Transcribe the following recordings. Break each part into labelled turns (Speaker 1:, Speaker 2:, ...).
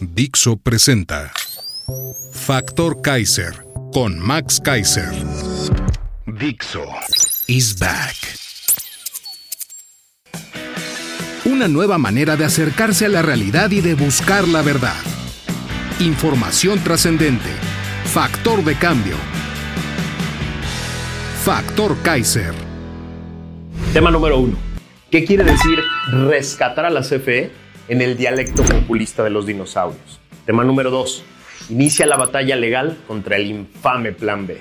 Speaker 1: Dixo presenta Factor Kaiser con Max Kaiser. Dixo is back. Una nueva manera de acercarse a la realidad y de buscar la verdad. Información trascendente. Factor de cambio. Factor Kaiser.
Speaker 2: Tema número uno. ¿Qué quiere decir rescatar a la CFE en el dialecto populista de los dinosaurios? Tema número dos. Inicia la batalla legal contra el infame Plan B.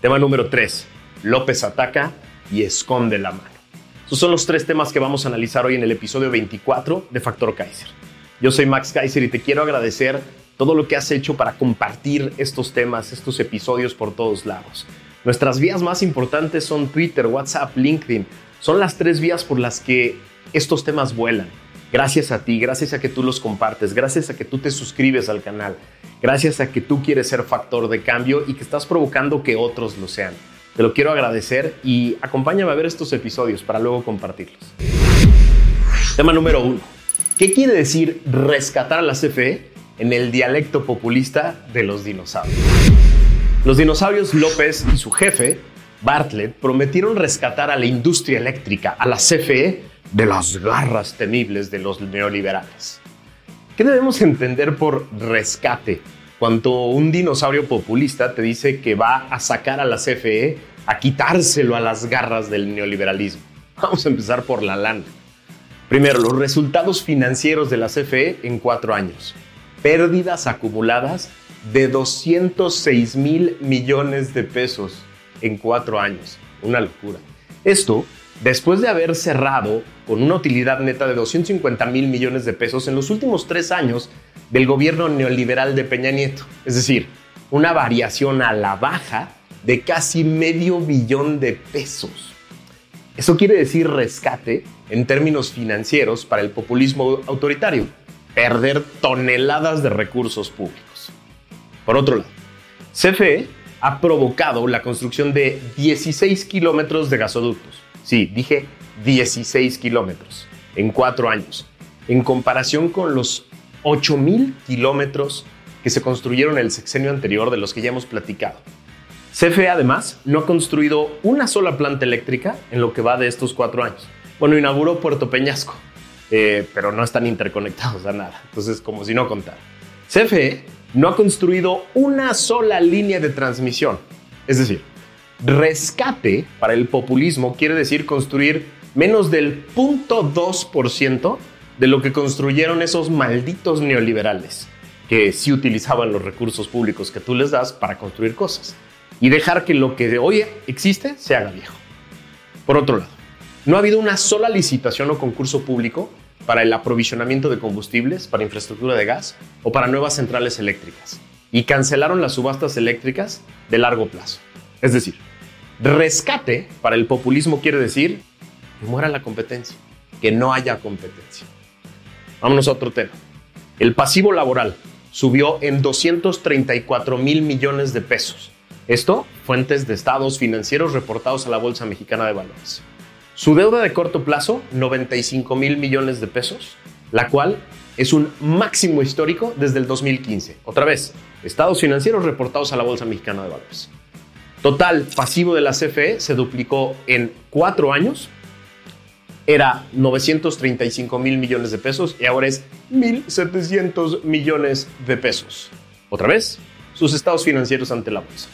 Speaker 2: Tema número tres. López ataca y esconde la mano. Estos son los tres temas que vamos a analizar hoy en el episodio 24 de Factor Kaiser. Yo soy Max Kaiser y te quiero agradecer todo lo que has hecho para compartir estos temas, estos episodios por todos lados. Nuestras vías más importantes son Twitter, WhatsApp, LinkedIn. Son las tres vías por las que estos temas vuelan. Gracias a ti, gracias a que tú los compartes, gracias a que tú te suscribes al canal, gracias a que tú quieres ser factor de cambio y que estás provocando que otros lo sean. Te lo quiero agradecer y acompáñame a ver estos episodios para luego compartirlos. Tema número uno. ¿Qué quiere decir rescatar a la CFE en el dialecto populista de los dinosaurios? Los dinosaurios López y su jefe, Bartlett, prometieron rescatar a la industria eléctrica, a la CFE, de las garras temibles de los neoliberales. ¿Qué debemos entender por rescate cuando un dinosaurio populista te dice que va a sacar a la CFE a quitárselo a las garras del neoliberalismo? Vamos a empezar por la lana. Primero, los resultados financieros de la CFE en cuatro años. Pérdidas acumuladas de 206 mil millones de pesos en cuatro años. Una locura. Esto después de haber cerrado con una utilidad neta de 250 mil millones de pesos en los últimos tres años del gobierno neoliberal de Peña Nieto. Es decir, una variación a la baja de casi medio billón de pesos. Eso quiere decir rescate en términos financieros para el populismo autoritario, perder toneladas de recursos públicos. Por otro lado, CFE ha provocado la construcción de 16 kilómetros de gasoductos. Sí, dije 16 kilómetros en cuatro años, en comparación con los 8 mil kilómetros que se construyeron el sexenio anterior de los que ya hemos platicado. CFE además no ha construido una sola planta eléctrica en lo que va de estos cuatro años. Bueno, inauguró Puerto Peñasco, eh, pero no están interconectados a nada, entonces como si no contara. CFE no ha construido una sola línea de transmisión. Es decir, rescate para el populismo quiere decir construir menos del 0.2% de lo que construyeron esos malditos neoliberales, que sí utilizaban los recursos públicos que tú les das para construir cosas y dejar que lo que de hoy existe se haga viejo. Por otro lado, no ha habido una sola licitación o concurso público para el aprovisionamiento de combustibles, para infraestructura de gas o para nuevas centrales eléctricas. Y cancelaron las subastas eléctricas de largo plazo. Es decir, rescate para el populismo quiere decir que muera la competencia, que no haya competencia. Vámonos a otro tema. El pasivo laboral subió en 234 mil millones de pesos. Esto, fuentes de estados financieros reportados a la Bolsa Mexicana de Valores. Su deuda de corto plazo, 95 mil millones de pesos, la cual es un máximo histórico desde el 2015. Otra vez, estados financieros reportados a la Bolsa Mexicana de Valores. Total pasivo de la CFE se duplicó en cuatro años. Era 935 mil millones de pesos y ahora es 1.700 millones de pesos. Otra vez, sus estados financieros ante la bolsa.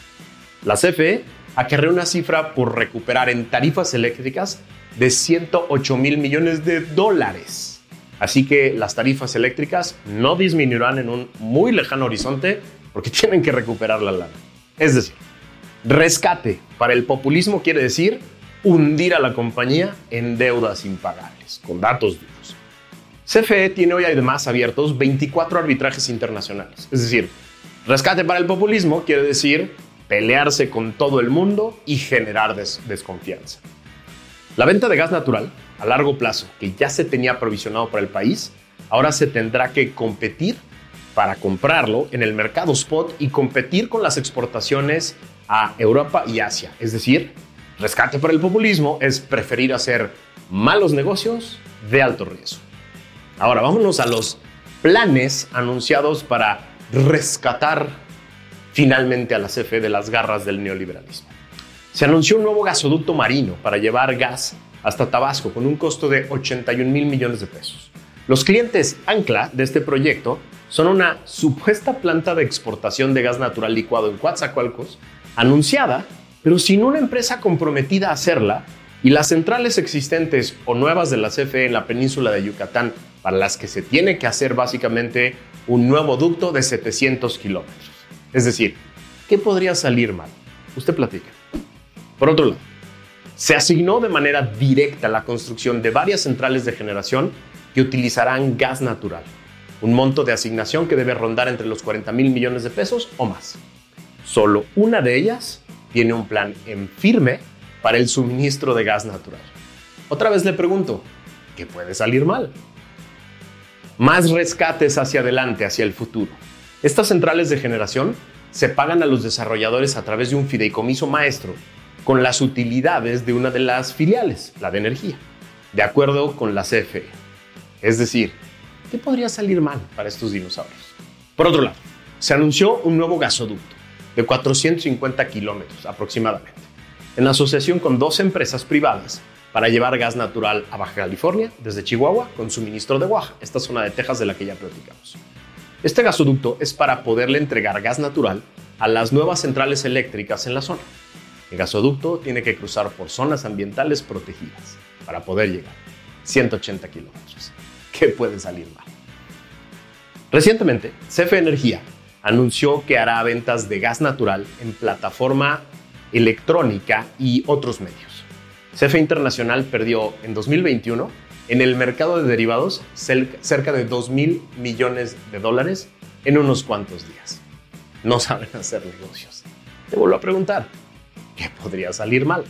Speaker 2: La CFE acarreó una cifra por recuperar en tarifas eléctricas de 108 mil millones de dólares. Así que las tarifas eléctricas no disminuirán en un muy lejano horizonte porque tienen que recuperar la lana. Es decir, rescate para el populismo quiere decir hundir a la compañía en deudas impagables, con datos duros. CFE tiene hoy además abiertos 24 arbitrajes internacionales. Es decir, rescate para el populismo quiere decir pelearse con todo el mundo y generar desconfianza. La venta de gas natural a largo plazo, que ya se tenía aprovisionado para el país, ahora se tendrá que competir para comprarlo en el mercado spot y competir con las exportaciones a Europa y Asia. Es decir, rescate para el populismo es preferir hacer malos negocios de alto riesgo. Ahora vámonos a los planes anunciados para rescatar finalmente a la CFE de las garras del neoliberalismo. Se anunció un nuevo gasoducto marino para llevar gas hasta Tabasco con un costo de 81 mil millones de pesos. Los clientes ancla de este proyecto son una supuesta planta de exportación de gas natural licuado en Coatzacoalcos, anunciada, pero sin una empresa comprometida a hacerla, y las centrales existentes o nuevas de la CFE en la península de Yucatán, para las que se tiene que hacer básicamente un nuevo ducto de 700 kilómetros. Es decir, ¿qué podría salir mal? Usted platica. Por otro lado, se asignó de manera directa la construcción de varias centrales de generación que utilizarán gas natural, un monto de asignación que debe rondar entre los 40 mil millones de pesos o más. Solo una de ellas tiene un plan en firme para el suministro de gas natural. Otra vez le pregunto, ¿qué puede salir mal? Más rescates hacia adelante, hacia el futuro. Estas centrales de generación se pagan a los desarrolladores a través de un fideicomiso maestro con las utilidades de una de las filiales, la de energía, de acuerdo con la CFE. Es decir, ¿qué podría salir mal para estos dinosaurios? Por otro lado, se anunció un nuevo gasoducto de 450 kilómetros aproximadamente, en asociación con dos empresas privadas para llevar gas natural a Baja California desde Chihuahua con suministro de Oaxaca, esta zona de Texas de la que ya platicamos. Este gasoducto es para poderle entregar gas natural a las nuevas centrales eléctricas en la zona. El gasoducto tiene que cruzar por zonas ambientales protegidas para poder llegar. 180 kilómetros. ¿Qué puede salir mal? Recientemente, CFE Energía anunció que hará ventas de gas natural en plataforma electrónica y otros medios. CFE Internacional perdió en 2021 en el mercado de derivados cerca de 2 mil millones de dólares en unos cuantos días. No saben hacer negocios. Te vuelvo a preguntar, ¿qué podría salir mal?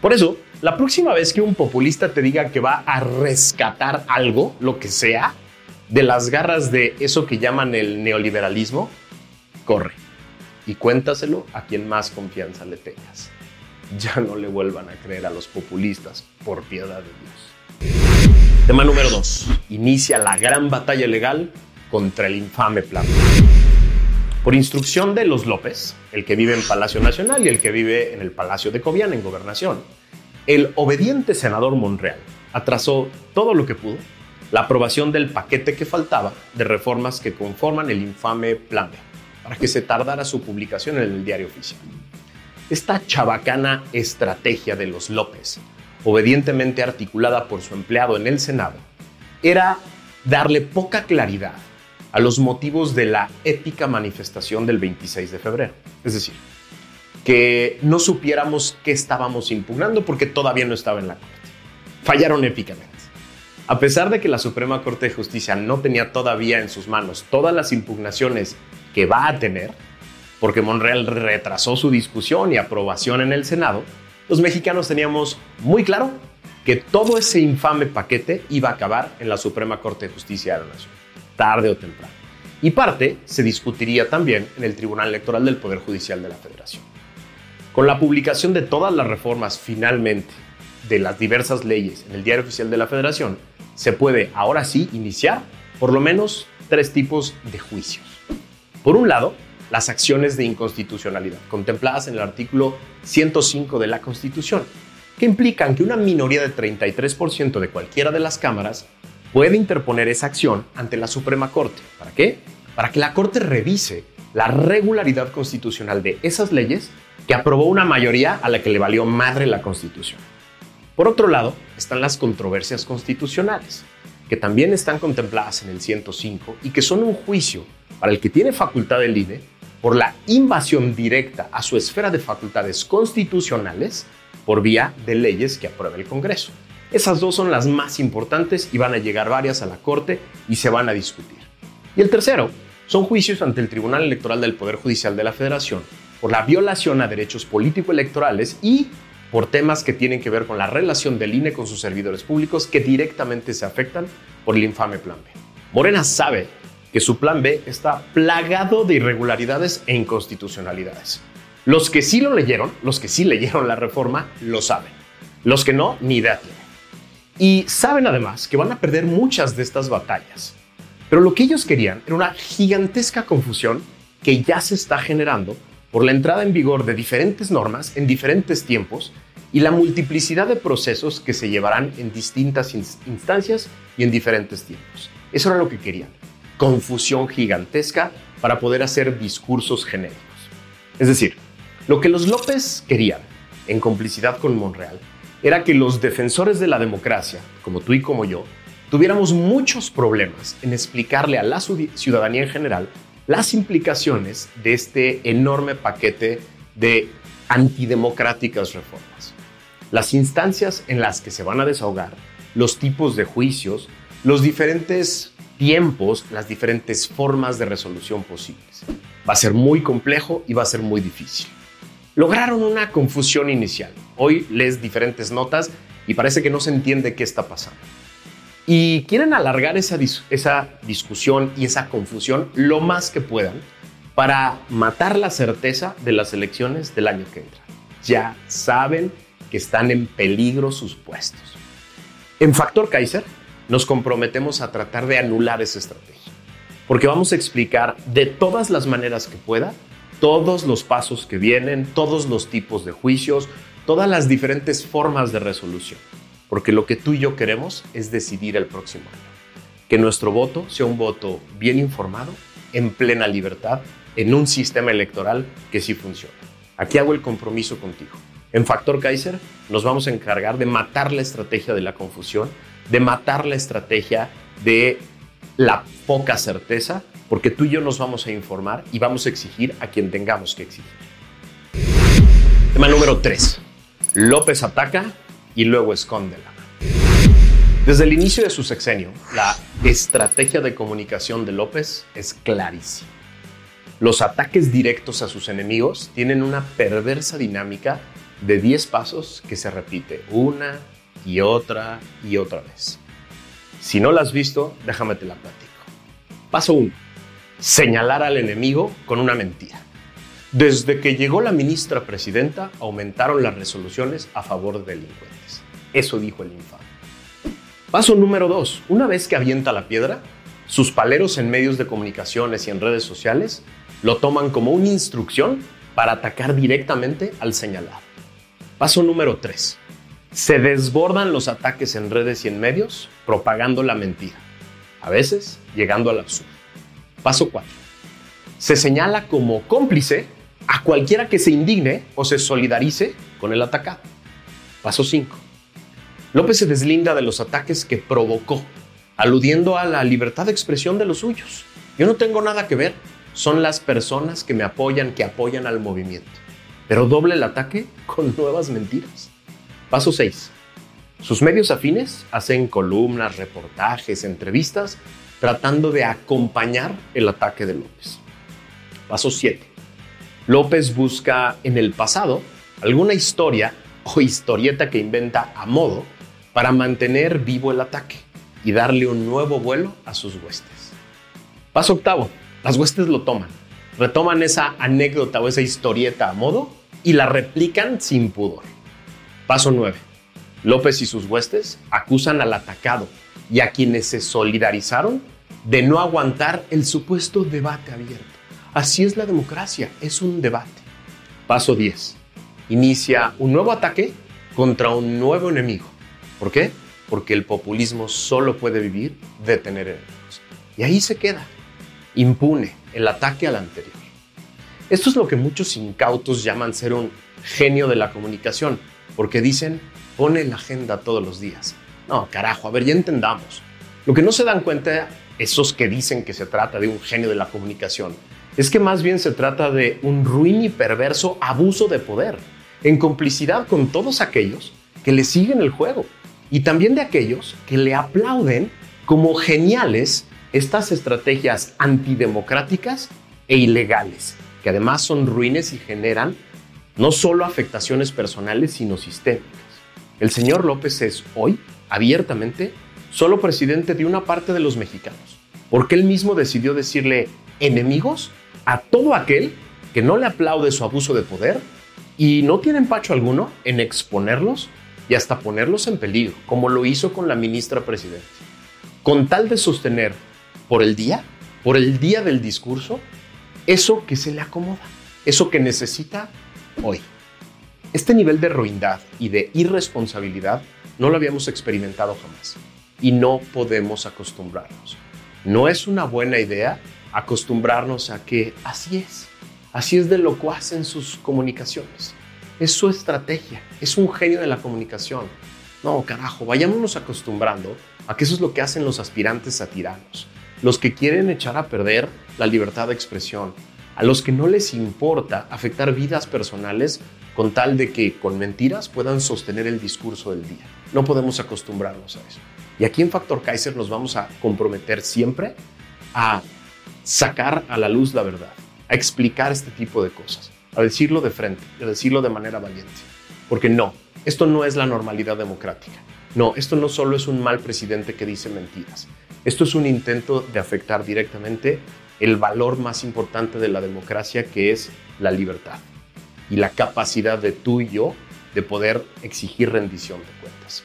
Speaker 2: Por eso, la próxima vez que un populista te diga que va a rescatar algo, lo que sea, de las garras de eso que llaman el neoliberalismo, corre y cuéntaselo a quien más confianza le tengas. Ya no le vuelvan a creer a los populistas, por piedad de Dios. Tema número 2. Inicia la gran batalla legal contra el infame plan. Por instrucción de los López, el que vive en Palacio Nacional y el que vive en el Palacio de Cobian en Gobernación, el obediente senador Monreal atrasó todo lo que pudo la aprobación del paquete que faltaba de reformas que conforman el infame Plan B, para que se tardara su publicación en el diario oficial. Esta chabacana estrategia de los López, obedientemente articulada por su empleado en el Senado, era darle poca claridad a los motivos de la épica manifestación del 26 de febrero. Es decir, que no supiéramos qué estábamos impugnando porque todavía no estaba en la Corte. Fallaron épicamente. A pesar de que la Suprema Corte de Justicia no tenía todavía en sus manos todas las impugnaciones que va a tener, porque Monreal retrasó su discusión y aprobación en el Senado, los mexicanos teníamos muy claro que todo ese infame paquete iba a acabar en la Suprema Corte de Justicia de la Nación tarde o temprano. Y parte se discutiría también en el Tribunal Electoral del Poder Judicial de la Federación. Con la publicación de todas las reformas finalmente de las diversas leyes en el Diario Oficial de la Federación, se puede ahora sí iniciar por lo menos tres tipos de juicios. Por un lado, las acciones de inconstitucionalidad, contempladas en el artículo 105 de la Constitución, que implican que una minoría de 33% de cualquiera de las cámaras puede interponer esa acción ante la Suprema Corte. ¿Para qué? Para que la Corte revise la regularidad constitucional de esas leyes que aprobó una mayoría a la que le valió madre la Constitución. Por otro lado, están las controversias constitucionales, que también están contempladas en el 105 y que son un juicio para el que tiene facultad del INE por la invasión directa a su esfera de facultades constitucionales por vía de leyes que aprueba el Congreso. Esas dos son las más importantes y van a llegar varias a la Corte y se van a discutir. Y el tercero son juicios ante el Tribunal Electoral del Poder Judicial de la Federación por la violación a derechos político-electorales y por temas que tienen que ver con la relación del INE con sus servidores públicos que directamente se afectan por el infame Plan B. Morena sabe que su Plan B está plagado de irregularidades e inconstitucionalidades. Los que sí lo leyeron, los que sí leyeron la reforma, lo saben. Los que no, ni idea tienen. Y saben además que van a perder muchas de estas batallas. Pero lo que ellos querían era una gigantesca confusión que ya se está generando por la entrada en vigor de diferentes normas en diferentes tiempos y la multiplicidad de procesos que se llevarán en distintas instancias y en diferentes tiempos. Eso era lo que querían. Confusión gigantesca para poder hacer discursos genéricos. Es decir, lo que los López querían, en complicidad con Monreal, era que los defensores de la democracia, como tú y como yo, tuviéramos muchos problemas en explicarle a la ciudadanía en general las implicaciones de este enorme paquete de antidemocráticas reformas. Las instancias en las que se van a desahogar, los tipos de juicios, los diferentes tiempos, las diferentes formas de resolución posibles. Va a ser muy complejo y va a ser muy difícil. Lograron una confusión inicial. Hoy lees diferentes notas y parece que no se entiende qué está pasando. Y quieren alargar esa, esa discusión y esa confusión lo más que puedan para matar la certeza de las elecciones del año que entra. Ya saben que están en peligro sus puestos. En Factor Kaiser nos comprometemos a tratar de anular esa estrategia, porque vamos a explicar de todas las maneras que pueda todos los pasos que vienen, todos los tipos de juicios, todas las diferentes formas de resolución porque lo que tú y yo queremos es decidir el próximo año. Que nuestro voto sea un voto bien informado, en plena libertad, en un sistema electoral que sí funciona. Aquí hago el compromiso contigo. En Factor Kaiser nos vamos a encargar de matar la estrategia de la confusión, de matar la estrategia de la poca certeza, porque tú y yo nos vamos a informar y vamos a exigir a quien tengamos que exigir. Tema número 3. López ataca y luego escóndela. Desde el inicio de su sexenio, la estrategia de comunicación de López es clarísima. Los ataques directos a sus enemigos tienen una perversa dinámica de 10 pasos que se repite una y otra y otra vez. Si no la has visto, déjame te la platico. Paso 1. Señalar al enemigo con una mentira. Desde que llegó la ministra presidenta, aumentaron las resoluciones a favor de delincuentes. Eso dijo el infame. Paso número dos. Una vez que avienta la piedra, sus paleros en medios de comunicaciones y en redes sociales lo toman como una instrucción para atacar directamente al señalado. Paso número tres. Se desbordan los ataques en redes y en medios propagando la mentira, a veces llegando al absurdo. Paso 4. Se señala como cómplice a cualquiera que se indigne o se solidarice con el atacado. Paso 5. López se deslinda de los ataques que provocó, aludiendo a la libertad de expresión de los suyos. Yo no tengo nada que ver, son las personas que me apoyan, que apoyan al movimiento. Pero doble el ataque con nuevas mentiras. Paso 6. Sus medios afines hacen columnas, reportajes, entrevistas, tratando de acompañar el ataque de López. Paso 7. López busca en el pasado alguna historia o historieta que inventa a modo para mantener vivo el ataque y darle un nuevo vuelo a sus huestes. Paso octavo, las huestes lo toman, retoman esa anécdota o esa historieta a modo y la replican sin pudor. Paso nueve, López y sus huestes acusan al atacado y a quienes se solidarizaron de no aguantar el supuesto debate abierto. Así es la democracia, es un debate. Paso 10. Inicia un nuevo ataque contra un nuevo enemigo ¿Por qué? Porque el populismo solo puede vivir de tener enemigos. Y ahí se queda, impune el ataque al anterior. Esto es lo que muchos incautos llaman ser un genio de la comunicación, porque dicen, pone la agenda todos los días. No, carajo, a ver, ya entendamos. Lo que no se dan cuenta esos que dicen que se trata de un genio de la comunicación es que más bien se trata de un ruin y perverso abuso de poder, en complicidad con todos aquellos que le siguen el juego y también de aquellos que le aplauden como geniales estas estrategias antidemocráticas e ilegales, que además son ruines y generan no solo afectaciones personales, sino sistémicas. El señor López es hoy, abiertamente, solo presidente de una parte de los mexicanos, porque él mismo decidió decirle enemigos a todo aquel que no le aplaude su abuso de poder y no tiene empacho alguno en exponerlos y hasta ponerlos en peligro, como lo hizo con la ministra presidenta, con tal de sostener por el día, por el día del discurso, eso que se le acomoda, eso que necesita hoy. Este nivel de ruindad y de irresponsabilidad no lo habíamos experimentado jamás y no podemos acostumbrarnos. No es una buena idea acostumbrarnos a que así es, así es de lo que hacen sus comunicaciones. Es su estrategia, es un genio de la comunicación. No, carajo, vayámonos acostumbrando a que eso es lo que hacen los aspirantes a tiranos, los que quieren echar a perder la libertad de expresión, a los que no les importa afectar vidas personales con tal de que con mentiras puedan sostener el discurso del día. No podemos acostumbrarnos a eso. Y aquí en Factor Kaiser nos vamos a comprometer siempre a sacar a la luz la verdad, a explicar este tipo de cosas, a decirlo de frente, a decirlo de manera valiente. Porque no, esto no es la normalidad democrática. No, esto no solo es un mal presidente que dice mentiras. Esto es un intento de afectar directamente el valor más importante de la democracia, que es la libertad y la capacidad de tú y yo de poder exigir rendición de cuentas.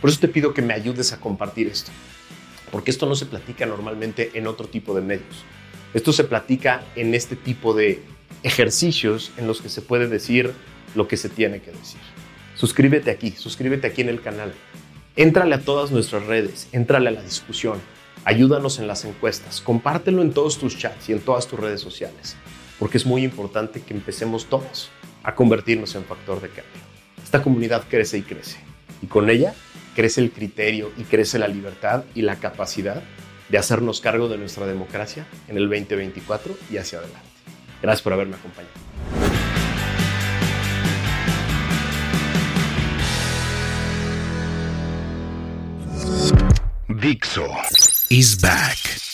Speaker 2: Por eso te pido que me ayudes a compartir esto, porque esto no se platica normalmente en otro tipo de medios. Esto se platica en este tipo de ejercicios en los que se puede decir lo que se tiene que decir. Suscríbete aquí, suscríbete aquí en el canal. Éntrale a todas nuestras redes, éntrale a la discusión Ayúdanos en las encuestas, compártelo en todos tus chats y en todas tus redes sociales, porque es muy importante que empecemos todos a convertirnos en factor de cambio. Esta comunidad crece y crece, y con ella crece el criterio y crece la libertad y la capacidad de hacernos cargo de nuestra democracia en el 2024 y hacia adelante. Gracias por haberme acompañado.
Speaker 1: Dixo is back.